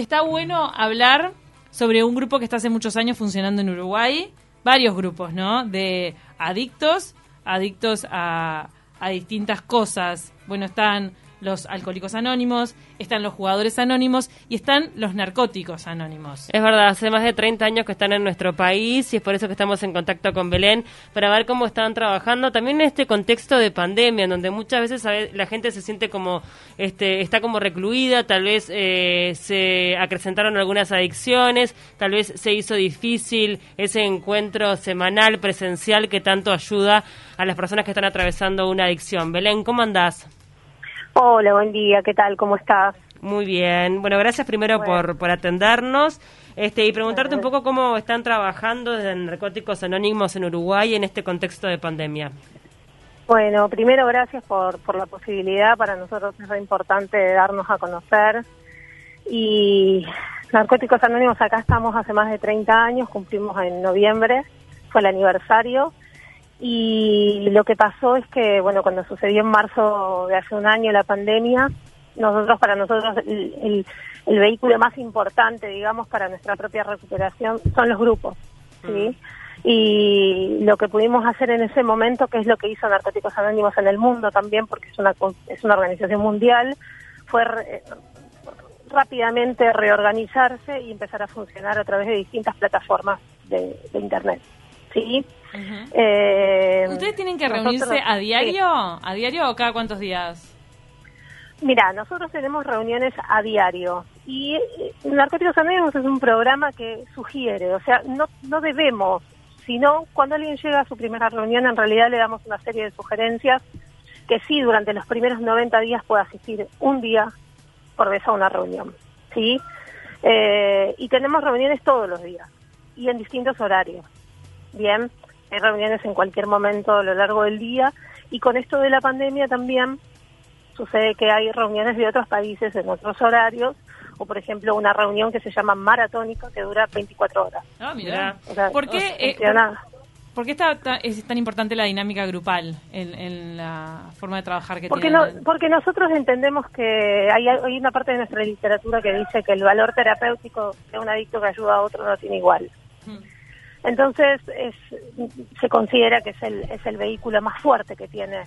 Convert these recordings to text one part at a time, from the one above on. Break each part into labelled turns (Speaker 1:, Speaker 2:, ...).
Speaker 1: Está bueno hablar sobre un grupo que está hace muchos años funcionando en Uruguay, varios grupos, ¿no? De adictos, adictos a, a distintas cosas. Bueno, están los alcohólicos anónimos, están los jugadores anónimos y están los narcóticos anónimos.
Speaker 2: Es verdad, hace más de 30 años que están en nuestro país y es por eso que estamos en contacto con Belén para ver cómo están trabajando también en este contexto de pandemia, en donde muchas veces la gente se siente como, este, está como recluida, tal vez eh, se acrecentaron algunas adicciones, tal vez se hizo difícil ese encuentro semanal, presencial que tanto ayuda a las personas que están atravesando una adicción. Belén, ¿cómo andás?
Speaker 3: Hola, buen día, ¿qué tal? ¿Cómo estás?
Speaker 2: Muy bien. Bueno, gracias primero por, por atendernos este, y preguntarte un poco cómo están trabajando desde Narcóticos Anónimos en Uruguay en este contexto de pandemia.
Speaker 3: Bueno, primero gracias por, por la posibilidad, para nosotros es muy importante darnos a conocer. Y Narcóticos Anónimos acá estamos hace más de 30 años, cumplimos en noviembre, fue el aniversario y lo que pasó es que, bueno, cuando sucedió en marzo de hace un año la pandemia, nosotros, para nosotros, el, el, vehículo más importante, digamos, para nuestra propia recuperación son los grupos, ¿sí? Y lo que pudimos hacer en ese momento, que es lo que hizo Narcóticos Anónimos en el mundo también, porque es una, es una organización mundial, fue rápidamente reorganizarse y empezar a funcionar a través de distintas plataformas de, de Internet. ¿Sí?
Speaker 1: eh, ¿Ustedes tienen que reunirse a diario? ¿A diario o cada cuántos días?
Speaker 3: Mira, nosotros tenemos reuniones a diario y eh, Narcóticos Anónimos es un programa que sugiere, o sea, no, no debemos, sino cuando alguien llega a su primera reunión en realidad le damos una serie de sugerencias que sí, durante los primeros 90 días puede asistir un día por vez a una reunión, ¿sí? Eh, y tenemos reuniones todos los días y en distintos horarios bien, hay reuniones en cualquier momento a lo largo del día y con esto de la pandemia también sucede que hay reuniones de otros países en otros horarios o por ejemplo una reunión que se llama maratónica que dura 24 horas.
Speaker 1: Ah, mira. ¿Por qué, eh, por, qué está, es tan importante la dinámica grupal en, la forma de trabajar que
Speaker 3: porque No, porque nosotros entendemos que hay, hay una parte de nuestra literatura que dice que el valor terapéutico de un adicto que ayuda a otro no tiene igual. Hmm. Entonces es, se considera que es el, es el vehículo más fuerte que tiene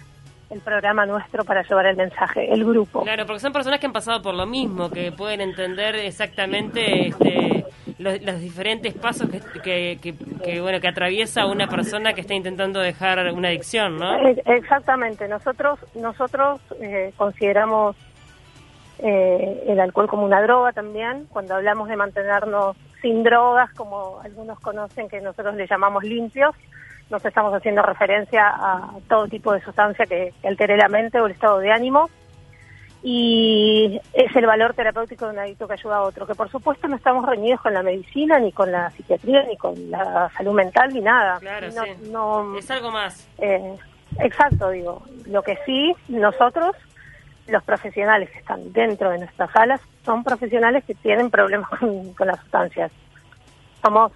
Speaker 3: el programa nuestro para llevar el mensaje, el grupo.
Speaker 2: Claro, porque son personas que han pasado por lo mismo, que pueden entender exactamente este, los, diferentes pasos que, que, bueno que atraviesa una persona que está intentando dejar una adicción, ¿no?
Speaker 3: Exactamente. Nosotros nosotros eh, consideramos eh, el alcohol como una droga también. Cuando hablamos de mantenernos sin drogas, como algunos conocen que nosotros le llamamos limpios, nos estamos haciendo referencia a todo tipo de sustancia que, altere la mente o el estado de ánimo. Y es el valor terapéutico de un adicto que ayuda a otro, que por supuesto no estamos reñidos con la medicina, ni con la psiquiatría, ni con la salud mental, ni nada.
Speaker 2: Claro, no, es algo más.
Speaker 3: Eh, exacto, digo. Lo que sí, nosotros los profesionales que están dentro de nuestras salas son profesionales que tienen problemas con, las sustancias. Somos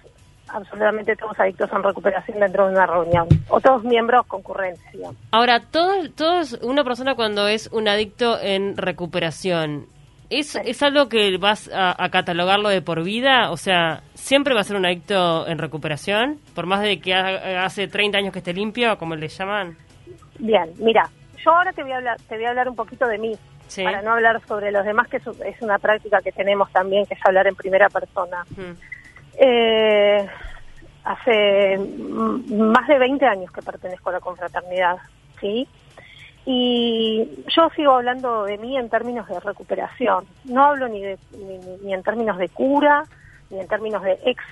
Speaker 3: absolutamente todos adictos en recuperación dentro de una reunión, o todos miembros concurrentes, digamos.
Speaker 2: Ahora, todos, todos, una persona cuando es un adicto en recuperación, ¿es, ¿es algo que vas a, catalogarlo de por vida? O sea, ¿siempre va a ser un adicto en recuperación? Por más de que hace 30 años que esté limpio, como le llaman.
Speaker 3: Bien, mira, yo ahora te voy a hablar, te voy a hablar un poquito de mí, para no hablar sobre los demás, que es una práctica que tenemos también, que es hablar en primera persona. Eh, hace más de 20 años que pertenezco a la confraternidad, ¿sí? Y yo sigo hablando de mí en términos de recuperación. No hablo ni, de, ni, en términos de cura, ni en términos de ex.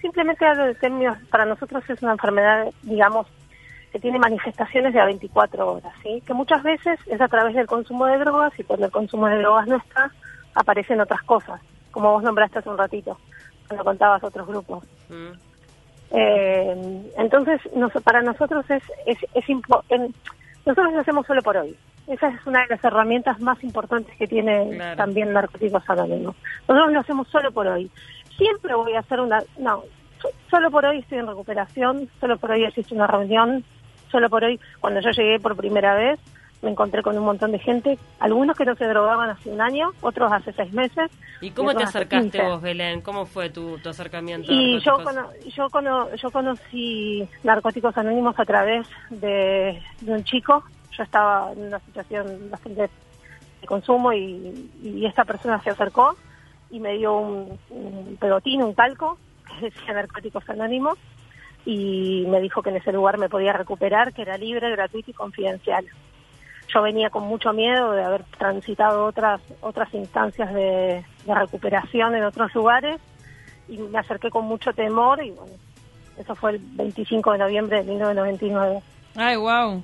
Speaker 3: simplemente hablo de términos, para nosotros es una enfermedad, digamos, que tiene manifestaciones de a 24 horas, ¿sí? que muchas veces es a través del consumo de drogas y cuando el consumo de drogas no está, aparecen otras cosas, como vos nombraste hace un ratito, cuando contabas otros grupos. Mm. Eh, entonces, para nosotros es, es, es nosotros lo hacemos solo por hoy. Esa es una de las herramientas más importantes que tiene también Narcóticos Anónimos. Nosotros lo hacemos solo por hoy. Siempre voy a hacer una... No, solo por hoy estoy en recuperación, solo por hoy existe una reunión, solo por hoy, cuando yo llegué por primera vez, me encontré con un montón de gente, algunos que no se drogaban hace un año, otros hace seis meses.
Speaker 2: ¿Y cómo te acercaste vos, Belén? ¿Cómo fue tu, acercamiento?
Speaker 3: Y yo, yo, yo conocí Narcóticos Anónimos a través de, un chico, yo estaba en una situación bastante de consumo y, esta persona se acercó y me dio un, un pegotín, un talco, que decía Narcóticos Anónimos, y me dijo que en ese lugar me podía recuperar, que era libre, gratuito y confidencial. Yo venía con mucho miedo de haber transitado otras otras instancias de, recuperación en otros lugares y me acerqué con mucho temor y bueno, eso fue el 25 de noviembre de 1999.
Speaker 1: Ay, wow.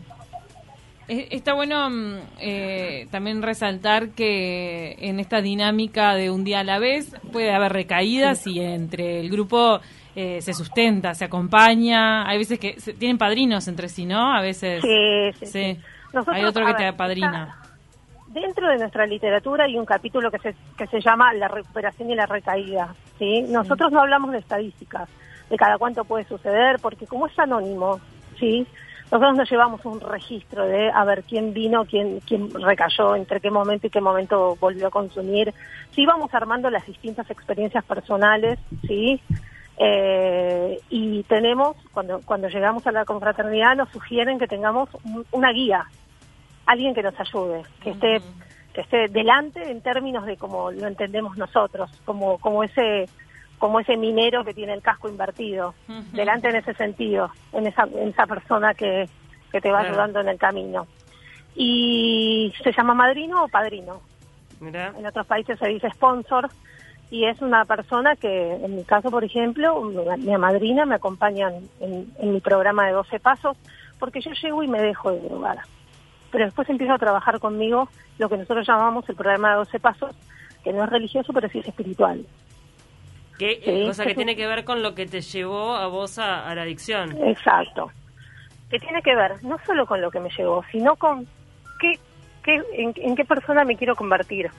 Speaker 1: Está bueno mm, eh, también resaltar que en esta dinámica de un día a la vez puede haber recaídas y entre el grupo eh, se sustenta, se acompaña. Hay veces que tienen padrinos entre sí, ¿no? A veces.
Speaker 3: Sí, sí.
Speaker 1: hay otro que te padrina.
Speaker 3: Dentro de nuestra literatura hay un capítulo que se, que se llama La recuperación y la recaída. ¿sí? Nosotros no hablamos de estadísticas, de cada cuánto puede suceder, porque como es anónimo, ¿sí? nosotros nos llevamos un registro de a ver quién vino, quién, quién recayó, entre qué momento y qué momento volvió a consumir. Sí vamos armando las distintas experiencias personales, ¿sí? Eh, y tenemos, cuando, cuando llegamos a la confraternidad, nos sugieren que tengamos una guía, alguien que nos ayude, que esté que esté delante en términos de cómo lo entendemos nosotros, como, como ese como ese minero que tiene el casco invertido, delante en ese sentido, en esa, en esa persona que, que te va ayudando en el camino. Y se llama madrino o padrino. En otros países se dice sponsor y es una persona que, en mi caso, por ejemplo, mi, madrina me acompaña en, en, mi programa de 12 pasos porque yo llego y me dejo de drogar. Pero después empiezo a trabajar conmigo lo que nosotros llamamos el programa de 12 pasos, que no es religioso, pero sí es espiritual.
Speaker 2: ¿Qué cosa que tiene que ver con lo que te llevó a vos a, la adicción?
Speaker 3: Exacto. Que tiene que ver no solo con lo que me llevó, sino con qué, qué en, qué persona me quiero convertir.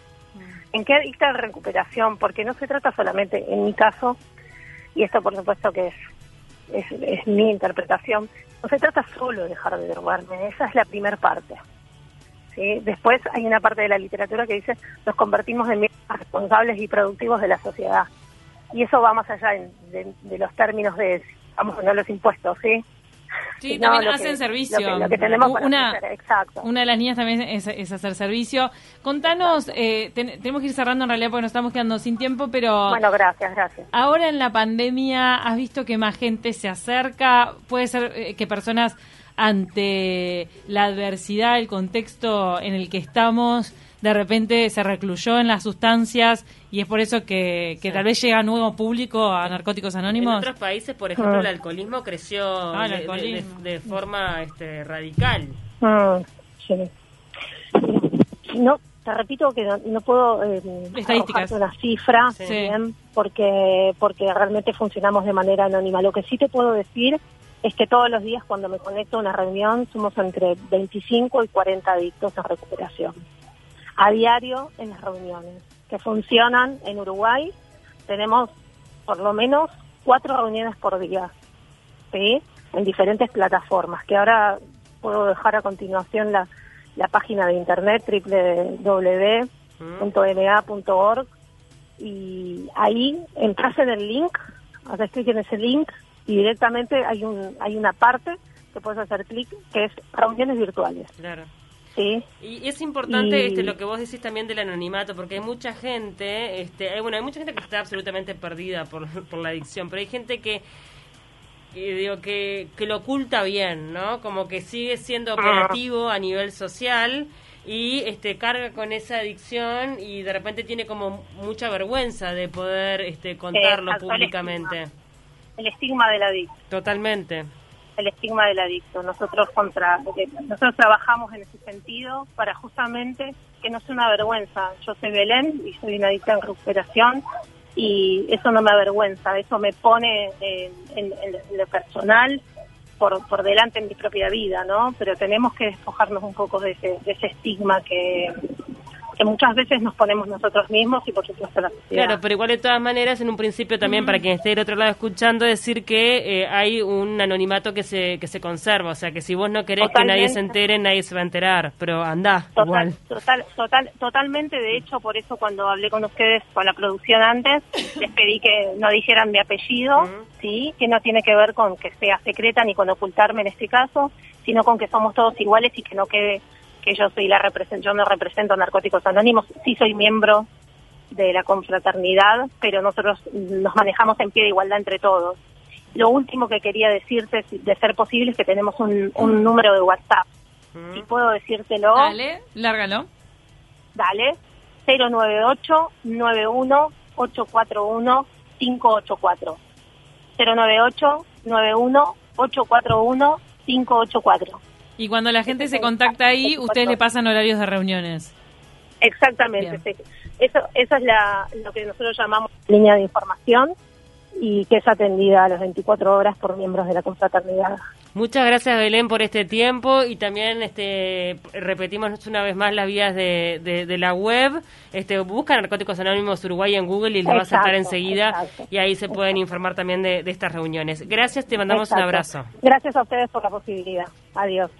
Speaker 3: En qué adicta de recuperación, porque no se trata solamente, en mi caso, y esto por supuesto que es, es, mi interpretación, no se trata solo de dejar de drogarme, esa es la primera parte. ¿sí? Después hay una parte de la literatura que dice nos convertimos en responsables y productivos de la sociedad y eso va más allá de, los términos de, vamos poner los impuestos, ¿sí?
Speaker 1: Sí, también hacen servicio. una, exacto. una de las líneas también es, hacer servicio. Contanos, eh, tenemos que ir cerrando en realidad porque nos estamos quedando sin tiempo, pero...
Speaker 3: Bueno, gracias, gracias.
Speaker 1: Ahora en la pandemia, ¿has visto que más gente se acerca? Puede ser eh, que personas ante la adversidad, el contexto en el que estamos, de repente se recluyó en las sustancias y es por eso que, tal vez llega nuevo público a Narcóticos Anónimos. En
Speaker 2: otros países, por ejemplo, el alcoholismo creció ah, De, forma este, radical.
Speaker 3: Ah, sí. No, te repito que no, puedo eh, una cifra porque porque realmente funcionamos de manera anónima. Lo que sí te puedo decir es que todos los días cuando me conecto a una reunión somos entre 25 y 40 adictos a recuperación a diario en las reuniones que funcionan en Uruguay. Tenemos por lo menos cuatro reuniones por día, ¿sí? En diferentes plataformas, que ahora puedo dejar a continuación la, la página de internet www.ma.org y ahí entras en el link, haces clic en ese link y directamente hay un hay una parte que puedes hacer clic que es reuniones virtuales.
Speaker 2: Claro. Y es importante este, lo que vos decís también del anonimato, porque hay mucha gente, este, hay, bueno, hay mucha gente que está absolutamente perdida por, por la adicción, pero hay gente que, digo que, que lo oculta bien, ¿no? Como que sigue siendo operativo a nivel social y este carga con esa adicción y de repente tiene como mucha vergüenza de poder este contarlo públicamente.
Speaker 3: El estigma, del adicto.
Speaker 2: Totalmente
Speaker 3: el estigma del adicto. Nosotros contra, nosotros trabajamos en ese sentido para justamente que no sea una vergüenza. Yo soy Belén y soy una adicta en recuperación y eso no me avergüenza, eso me pone en, lo personal por, por delante en mi propia vida, ¿no? Pero tenemos que despojarnos un poco de ese, de ese estigma que, que muchas veces nos ponemos nosotros mismos y por supuesto la sociedad.
Speaker 2: Claro, pero igual de todas maneras, en un principio también para quien esté del otro lado escuchando, decir que eh, hay un anonimato que se que se conserva, o sea, que si vos no querés que nadie se entere, nadie se va a enterar, pero anda,
Speaker 3: total, Total, total, totalmente, de hecho, por eso cuando hablé con ustedes, con la producción antes, les pedí que no dijeran mi apellido, ¿sí? Que no tiene que ver con que sea secreta ni con ocultarme en este caso, sino con que somos todos iguales y que no quede que yo soy la yo no represento Narcóticos Anónimos, sí soy miembro de la confraternidad, pero nosotros nos manejamos en pie de igualdad entre todos. Lo último que quería decirte, de ser posible, es que tenemos un, número de WhatsApp. Mm. Si puedo decírtelo.
Speaker 1: Dale, lárgalo.
Speaker 3: Dale. 098 91 841 584. 098 91 841 584.
Speaker 1: Y cuando la gente se contacta ahí, ustedes le pasan horarios de reuniones.
Speaker 3: Exactamente. Eso, eso es la, lo que nosotros llamamos línea de información y que es atendida a las 24 horas por miembros de la confraternidad.
Speaker 2: Muchas gracias Belén por este tiempo y también este repetimos una vez más las vías de, de, la web. Este busca Narcóticos Anónimos Uruguay en Google y le vas a estar enseguida y ahí se pueden informar también de, estas reuniones. Gracias, te mandamos un abrazo.
Speaker 3: Gracias a ustedes por la posibilidad. Adiós.